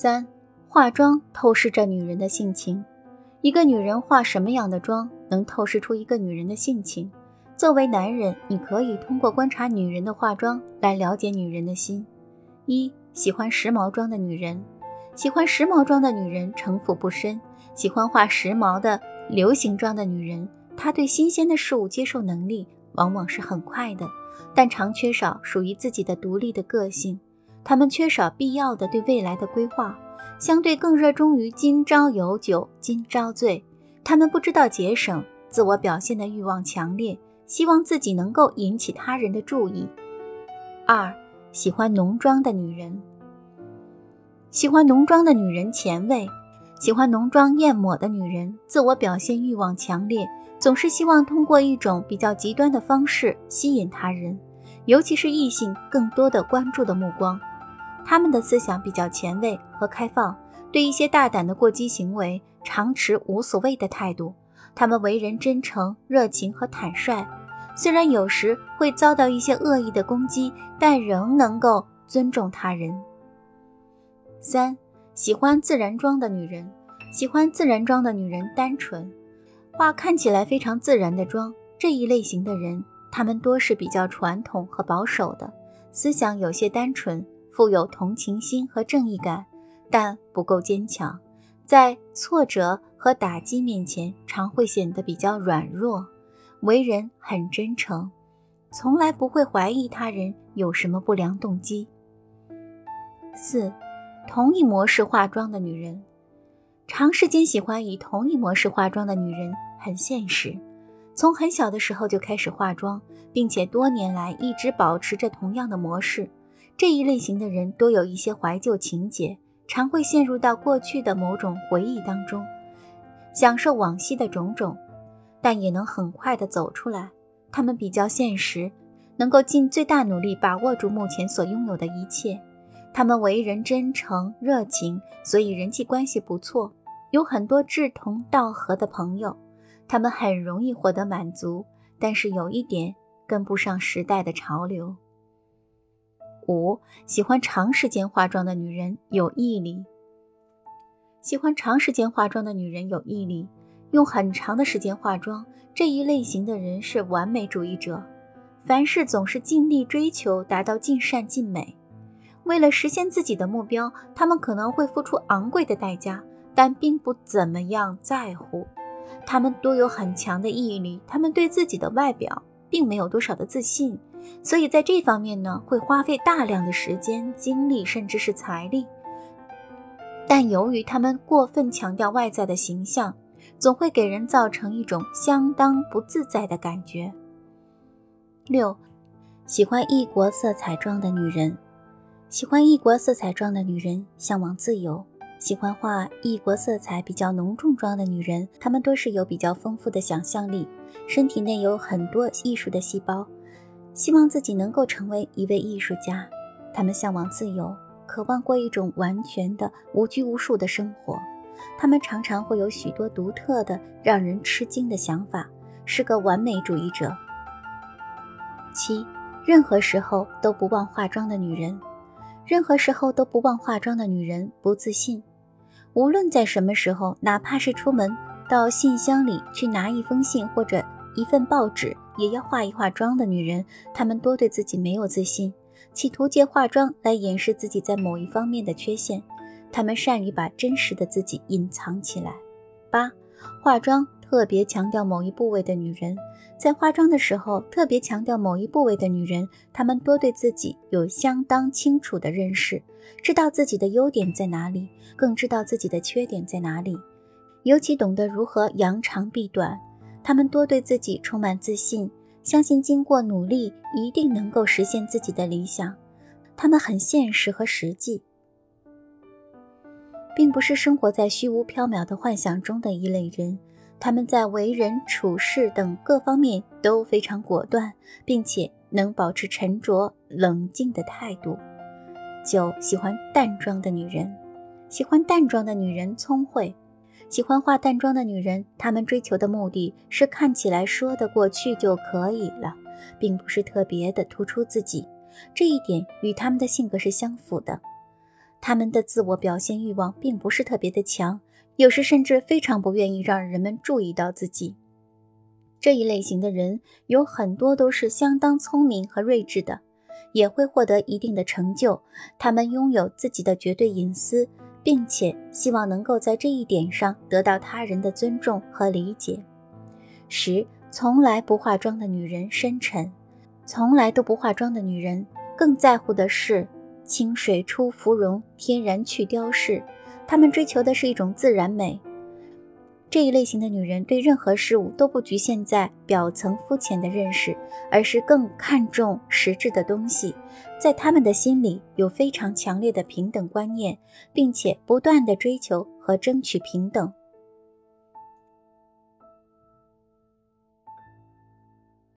三、化妆透视着女人的性情。一个女人化什么样的妆，能透视出一个女人的性情。作为男人，你可以通过观察女人的化妆来了解女人的心。一、喜欢时髦妆的女人，喜欢时髦妆的女人城府不深，喜欢化时髦的流行妆的女人，她对新鲜的事物接受能力往往是很快的，但常缺少属于自己的独立的个性。他们缺少必要的对未来的规划，相对更热衷于今朝有酒今朝醉。他们不知道节省，自我表现的欲望强烈，希望自己能够引起他人的注意。二。喜欢浓妆的女人，喜欢浓妆的女人前卫，喜欢浓妆艳抹的女人，自我表现欲望强烈，总是希望通过一种比较极端的方式吸引他人，尤其是异性更多的关注的目光。他们的思想比较前卫和开放，对一些大胆的过激行为常持无所谓的态度。他们为人真诚、热情和坦率。虽然有时会遭到一些恶意的攻击，但仍能够尊重他人。三，喜欢自然妆的女人，喜欢自然妆的女人单纯，化看起来非常自然的妆。这一类型的人，他们多是比较传统和保守的，思想有些单纯，富有同情心和正义感，但不够坚强，在挫折和打击面前，常会显得比较软弱。为人很真诚，从来不会怀疑他人有什么不良动机。四，同一模式化妆的女人，长时间喜欢以同一模式化妆的女人很现实，从很小的时候就开始化妆，并且多年来一直保持着同样的模式。这一类型的人多有一些怀旧情节，常会陷入到过去的某种回忆当中，享受往昔的种种。但也能很快的走出来。他们比较现实，能够尽最大努力把握住目前所拥有的一切。他们为人真诚热情，所以人际关系不错，有很多志同道合的朋友。他们很容易获得满足，但是有一点跟不上时代的潮流。五，喜欢长时间化妆的女人有毅力。喜欢长时间化妆的女人有毅力。用很长的时间化妆，这一类型的人是完美主义者，凡事总是尽力追求达到尽善尽美。为了实现自己的目标，他们可能会付出昂贵的代价，但并不怎么样在乎。他们都有很强的毅力，他们对自己的外表并没有多少的自信，所以在这方面呢，会花费大量的时间、精力，甚至是财力。但由于他们过分强调外在的形象。总会给人造成一种相当不自在的感觉。六，喜欢异国色彩妆的女人，喜欢异国色彩妆的女人向往自由，喜欢画异国色彩比较浓重妆的女人，她们多是有比较丰富的想象力，身体内有很多艺术的细胞，希望自己能够成为一位艺术家。他们向往自由，渴望过一种完全的无拘无束的生活。他们常常会有许多独特的、让人吃惊的想法，是个完美主义者。七，任何时候都不忘化妆的女人，任何时候都不忘化妆的女人不自信。无论在什么时候，哪怕是出门到信箱里去拿一封信或者一份报纸，也要化一化妆的女人，她们多对自己没有自信，企图借化妆来掩饰自己在某一方面的缺陷。她们善于把真实的自己隐藏起来。八，化妆特别强调某一部位的女人，在化妆的时候特别强调某一部位的女人，她们多对自己有相当清楚的认识，知道自己的优点在哪里，更知道自己的缺点在哪里，尤其懂得如何扬长避短。她们多对自己充满自信，相信经过努力一定能够实现自己的理想。她们很现实和实际。并不是生活在虚无缥缈的幻想中的一类人，他们在为人处事等各方面都非常果断，并且能保持沉着冷静的态度。九，喜欢淡妆的女人，喜欢淡妆的女人聪慧，喜欢化淡妆的女人，她们追求的目的是看起来说得过去就可以了，并不是特别的突出自己，这一点与她们的性格是相符的。他们的自我表现欲望并不是特别的强，有时甚至非常不愿意让人们注意到自己。这一类型的人有很多都是相当聪明和睿智的，也会获得一定的成就。他们拥有自己的绝对隐私，并且希望能够在这一点上得到他人的尊重和理解。十，从来不化妆的女人深沉，从来都不化妆的女人更在乎的是清水出芙蓉，天然去雕饰。她们追求的是一种自然美。这一类型的女人对任何事物都不局限在表层肤浅的认识，而是更看重实质的东西。在她们的心里有非常强烈的平等观念，并且不断的追求和争取平等。